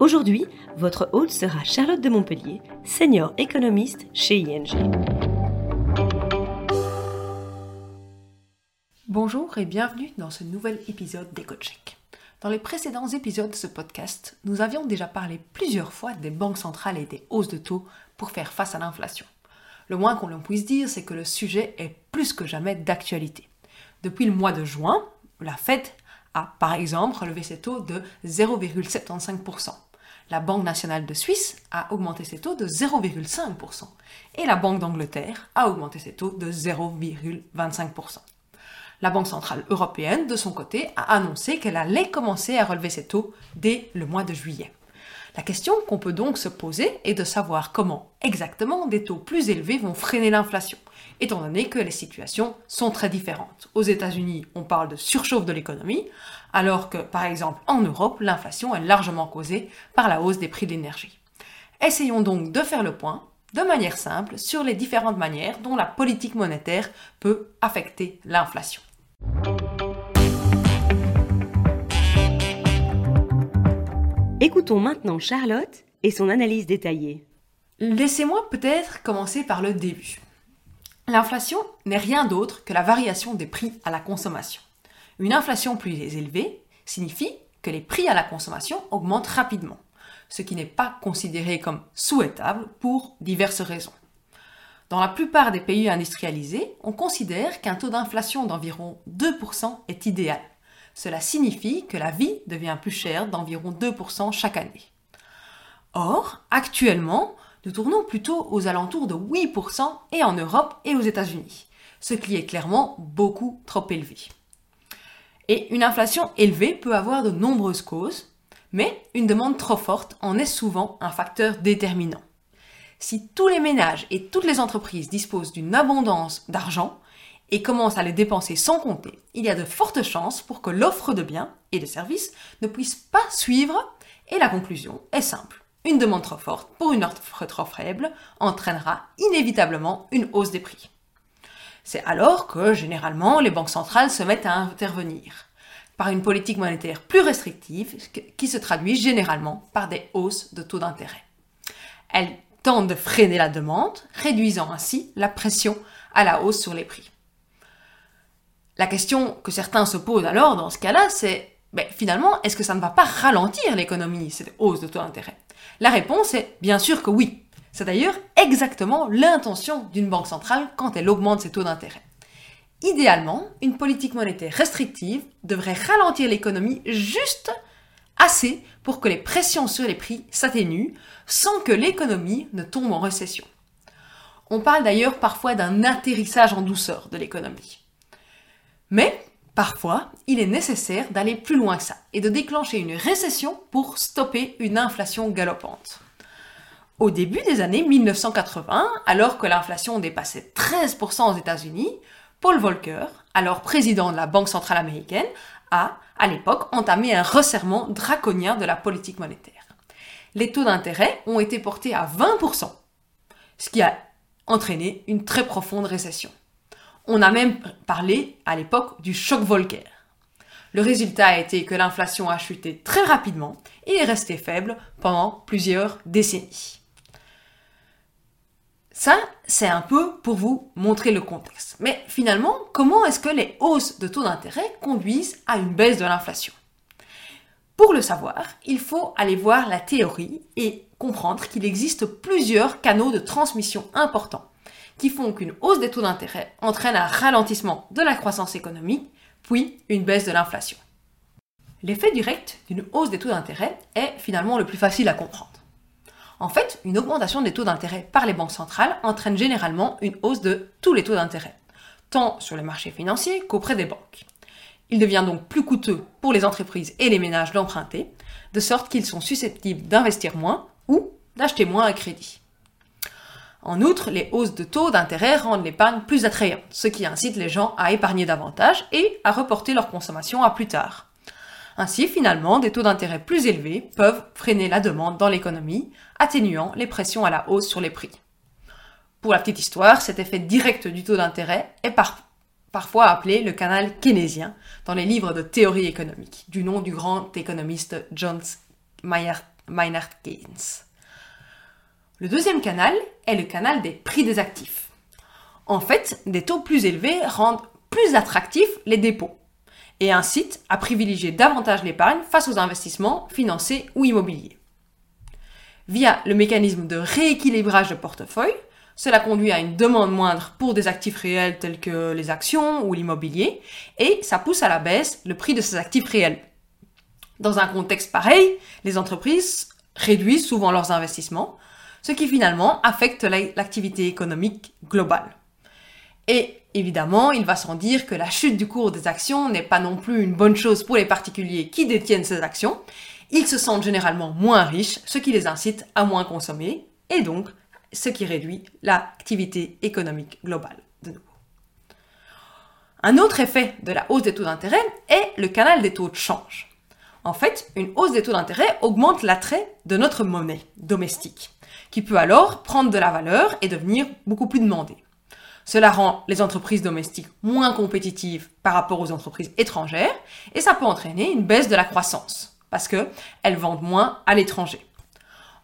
Aujourd'hui, votre hôte sera Charlotte de Montpellier, senior économiste chez ING. Bonjour et bienvenue dans ce nouvel épisode d'EcoCheck. Dans les précédents épisodes de ce podcast, nous avions déjà parlé plusieurs fois des banques centrales et des hausses de taux pour faire face à l'inflation. Le moins qu'on puisse dire, c'est que le sujet est plus que jamais d'actualité. Depuis le mois de juin, la Fed a par exemple relevé ses taux de 0,75%. La Banque nationale de Suisse a augmenté ses taux de 0,5% et la Banque d'Angleterre a augmenté ses taux de 0,25%. La Banque centrale européenne, de son côté, a annoncé qu'elle allait commencer à relever ses taux dès le mois de juillet. La question qu'on peut donc se poser est de savoir comment exactement des taux plus élevés vont freiner l'inflation, étant donné que les situations sont très différentes. Aux États-Unis, on parle de surchauffe de l'économie, alors que, par exemple, en Europe, l'inflation est largement causée par la hausse des prix de l'énergie. Essayons donc de faire le point, de manière simple, sur les différentes manières dont la politique monétaire peut affecter l'inflation. Écoutons maintenant Charlotte et son analyse détaillée. Laissez-moi peut-être commencer par le début. L'inflation n'est rien d'autre que la variation des prix à la consommation. Une inflation plus élevée signifie que les prix à la consommation augmentent rapidement, ce qui n'est pas considéré comme souhaitable pour diverses raisons. Dans la plupart des pays industrialisés, on considère qu'un taux d'inflation d'environ 2% est idéal. Cela signifie que la vie devient plus chère d'environ 2% chaque année. Or, actuellement, nous tournons plutôt aux alentours de 8% et en Europe et aux États-Unis, ce qui est clairement beaucoup trop élevé. Et une inflation élevée peut avoir de nombreuses causes, mais une demande trop forte en est souvent un facteur déterminant. Si tous les ménages et toutes les entreprises disposent d'une abondance d'argent, et commence à les dépenser sans compter, il y a de fortes chances pour que l'offre de biens et de services ne puisse pas suivre et la conclusion est simple. Une demande trop forte pour une offre trop faible entraînera inévitablement une hausse des prix. C'est alors que généralement les banques centrales se mettent à intervenir par une politique monétaire plus restrictive qui se traduit généralement par des hausses de taux d'intérêt. Elles tentent de freiner la demande, réduisant ainsi la pression à la hausse sur les prix. La question que certains se posent alors dans ce cas-là, c'est ben, finalement, est-ce que ça ne va pas ralentir l'économie, cette hausse de taux d'intérêt? La réponse est bien sûr que oui. C'est d'ailleurs exactement l'intention d'une banque centrale quand elle augmente ses taux d'intérêt. Idéalement, une politique monétaire restrictive devrait ralentir l'économie juste assez pour que les pressions sur les prix s'atténuent sans que l'économie ne tombe en récession. On parle d'ailleurs parfois d'un atterrissage en douceur de l'économie. Mais parfois, il est nécessaire d'aller plus loin que ça et de déclencher une récession pour stopper une inflation galopante. Au début des années 1980, alors que l'inflation dépassait 13% aux États-Unis, Paul Volcker, alors président de la Banque centrale américaine, a, à l'époque, entamé un resserrement draconien de la politique monétaire. Les taux d'intérêt ont été portés à 20%, ce qui a entraîné une très profonde récession. On a même parlé à l'époque du choc Volcker. Le résultat a été que l'inflation a chuté très rapidement et est restée faible pendant plusieurs décennies. Ça, c'est un peu pour vous montrer le contexte. Mais finalement, comment est-ce que les hausses de taux d'intérêt conduisent à une baisse de l'inflation? Pour le savoir, il faut aller voir la théorie et comprendre qu'il existe plusieurs canaux de transmission importants qui font qu'une hausse des taux d'intérêt entraîne un ralentissement de la croissance économique, puis une baisse de l'inflation. L'effet direct d'une hausse des taux d'intérêt est finalement le plus facile à comprendre. En fait, une augmentation des taux d'intérêt par les banques centrales entraîne généralement une hausse de tous les taux d'intérêt, tant sur les marchés financiers qu'auprès des banques. Il devient donc plus coûteux pour les entreprises et les ménages d'emprunter, de sorte qu'ils sont susceptibles d'investir moins ou d'acheter moins à crédit. En outre, les hausses de taux d'intérêt rendent l'épargne plus attrayante, ce qui incite les gens à épargner davantage et à reporter leur consommation à plus tard. Ainsi, finalement, des taux d'intérêt plus élevés peuvent freiner la demande dans l'économie, atténuant les pressions à la hausse sur les prix. Pour la petite histoire, cet effet direct du taux d'intérêt est parfois appelé le canal keynésien dans les livres de théorie économique, du nom du grand économiste John Maynard Keynes. Le deuxième canal est le canal des prix des actifs. En fait, des taux plus élevés rendent plus attractifs les dépôts et incitent à privilégier davantage l'épargne face aux investissements financiers ou immobiliers. Via le mécanisme de rééquilibrage de portefeuille, cela conduit à une demande moindre pour des actifs réels tels que les actions ou l'immobilier, et ça pousse à la baisse le prix de ces actifs réels. Dans un contexte pareil, les entreprises réduisent souvent leurs investissements, ce qui finalement affecte l'activité économique globale. Et évidemment, il va sans dire que la chute du cours des actions n'est pas non plus une bonne chose pour les particuliers qui détiennent ces actions. Ils se sentent généralement moins riches, ce qui les incite à moins consommer, et donc ce qui réduit l'activité économique globale. De nouveau. Un autre effet de la hausse des taux d'intérêt est le canal des taux de change. En fait, une hausse des taux d'intérêt augmente l'attrait de notre monnaie domestique, qui peut alors prendre de la valeur et devenir beaucoup plus demandée. Cela rend les entreprises domestiques moins compétitives par rapport aux entreprises étrangères et ça peut entraîner une baisse de la croissance parce qu'elles vendent moins à l'étranger.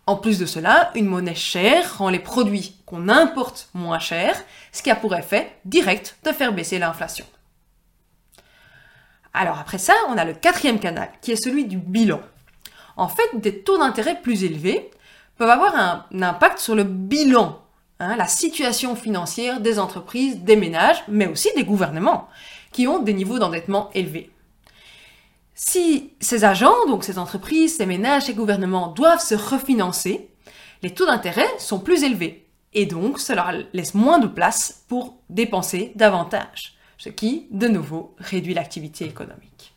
En plus de cela, une monnaie chère rend les produits qu'on importe moins chers, ce qui a pour effet direct de faire baisser l'inflation. Alors après ça, on a le quatrième canal, qui est celui du bilan. En fait, des taux d'intérêt plus élevés peuvent avoir un, impact sur le bilan Hein, la situation financière des entreprises, des ménages, mais aussi des gouvernements, qui ont des niveaux d'endettement élevés. Si ces agents, donc ces entreprises, ces ménages, ces gouvernements doivent se refinancer, les taux d'intérêt sont plus élevés, et donc cela laisse moins de place pour dépenser davantage, ce qui, de nouveau, réduit l'activité économique.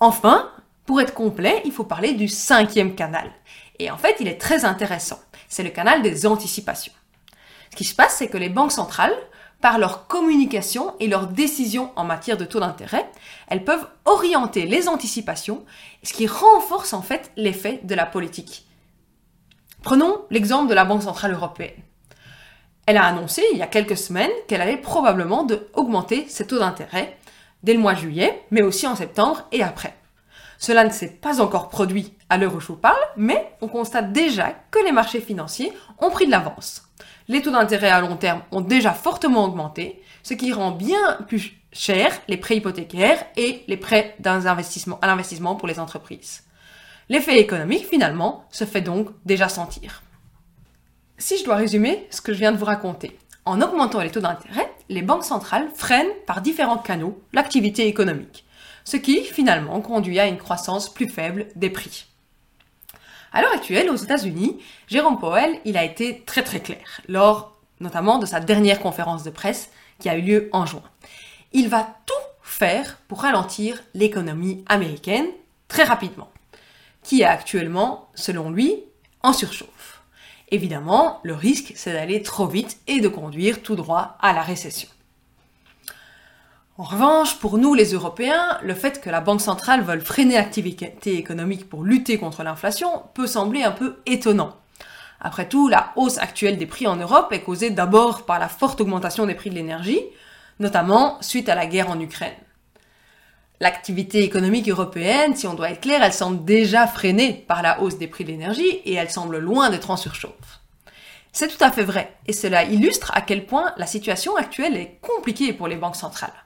Enfin, pour être complet, il faut parler du cinquième canal. Et en fait, il est très intéressant c'est le canal des anticipations. Ce qui se passe, c'est que les banques centrales, par leur communication et leurs décisions en matière de taux d'intérêt, elles peuvent orienter les anticipations, ce qui renforce en fait l'effet de la politique. Prenons l'exemple de la Banque Centrale Européenne. Elle a annoncé il y a quelques semaines qu'elle allait probablement augmenter ses taux d'intérêt dès le mois juillet, mais aussi en septembre et après. Cela ne s'est pas encore produit à l'heure où je vous parle, mais on constate déjà que les marchés financiers ont pris de l'avance. Les taux d'intérêt à long terme ont déjà fortement augmenté, ce qui rend bien plus cher les prêts hypothécaires et les prêts à l'investissement pour les entreprises. L'effet économique, finalement, se fait donc déjà sentir. Si je dois résumer ce que je viens de vous raconter, en augmentant les taux d'intérêt, les banques centrales freinent par différents canaux l'activité économique ce qui finalement conduit à une croissance plus faible des prix. À l'heure actuelle, aux États-Unis, Jérôme Powell, il a été très très clair, lors notamment de sa dernière conférence de presse qui a eu lieu en juin. Il va tout faire pour ralentir l'économie américaine très rapidement, qui est actuellement, selon lui, en surchauffe. Évidemment, le risque, c'est d'aller trop vite et de conduire tout droit à la récession. En revanche, pour nous les Européens, le fait que la Banque centrale veuille freiner l'activité économique pour lutter contre l'inflation peut sembler un peu étonnant. Après tout, la hausse actuelle des prix en Europe est causée d'abord par la forte augmentation des prix de l'énergie, notamment suite à la guerre en Ukraine. L'activité économique européenne, si on doit être clair, elle semble déjà freinée par la hausse des prix de l'énergie et elle semble loin d'être en surchauffe. C'est tout à fait vrai, et cela illustre à quel point la situation actuelle est compliquée pour les banques centrales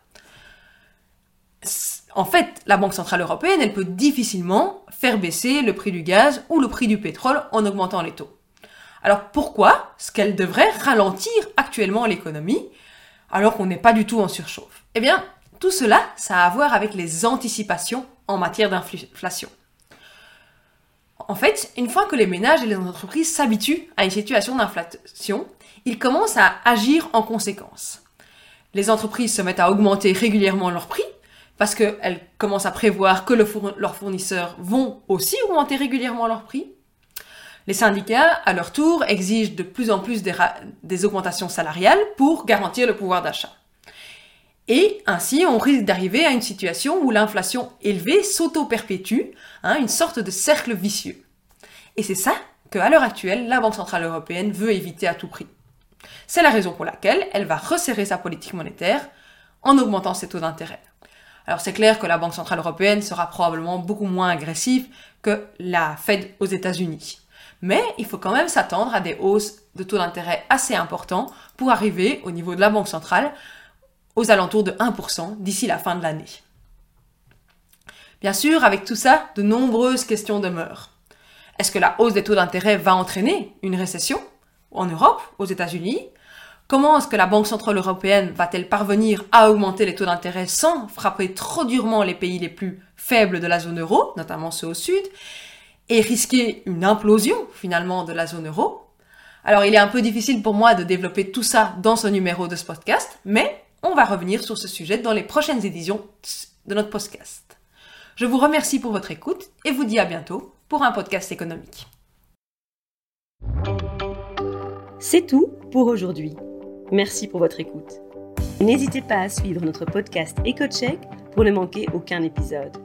en fait, la Banque Centrale Européenne, elle peut difficilement faire baisser le prix du gaz ou le prix du pétrole en augmentant les taux. Alors pourquoi est-ce qu'elle devrait ralentir actuellement l'économie alors qu'on n'est pas du tout en surchauffe? Eh bien, tout cela, ça a à voir avec les anticipations en matière d'inflation. En fait, une fois que les ménages et les entreprises s'habituent à une situation d'inflation, ils commencent à agir en conséquence. Les entreprises se mettent à augmenter régulièrement leurs prix parce qu'elles commencent à prévoir que leurs fournisseurs vont aussi augmenter régulièrement leurs prix. Les syndicats, à leur tour, exigent de plus en plus des, augmentations salariales pour garantir le pouvoir d'achat. Et ainsi, on risque d'arriver à une situation où l'inflation élevée s'auto-perpétue, hein, une sorte de cercle vicieux. Et c'est ça que, à l'heure actuelle, la Banque Centrale Européenne veut éviter à tout prix. C'est la raison pour laquelle elle va resserrer sa politique monétaire en augmentant ses taux d'intérêt. Alors c'est clair que la Banque Centrale Européenne sera probablement beaucoup moins agressive que la Fed aux États-Unis. Mais il faut quand même s'attendre à des hausses de taux d'intérêt assez importants pour arriver au niveau de la Banque centrale aux alentours de 1% d'ici la fin de l'année. Bien sûr, avec tout ça, de nombreuses questions demeurent. Est-ce que la hausse des taux d'intérêt va entraîner une récession en Europe, aux États-Unis Comment est-ce que la Banque Centrale Européenne va-t-elle parvenir à augmenter les taux d'intérêt sans frapper trop durement les pays les plus faibles de la zone euro, notamment ceux au sud et risquer une implosion finalement de la zone euro? Alors il est un peu difficile pour moi de développer tout ça dans ce numéro de ce podcast, mais on va revenir sur ce sujet dans les prochaines éditions de notre podcast. Je vous remercie pour votre écoute et vous dis à bientôt pour un podcast économique. C'est tout pour aujourd'hui. Merci pour votre écoute. N'hésitez pas à suivre notre podcast EcoCheck pour ne manquer aucun épisode.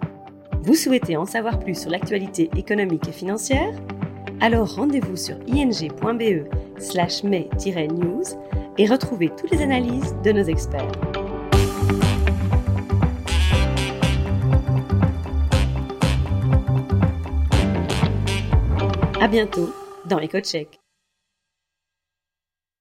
Vous souhaitez en savoir plus sur l'actualité économique et financière? Alors rendez-vous sur ing.be slash mai-news et retrouvez toutes les analyses de nos experts. À bientôt dans EcoCheck.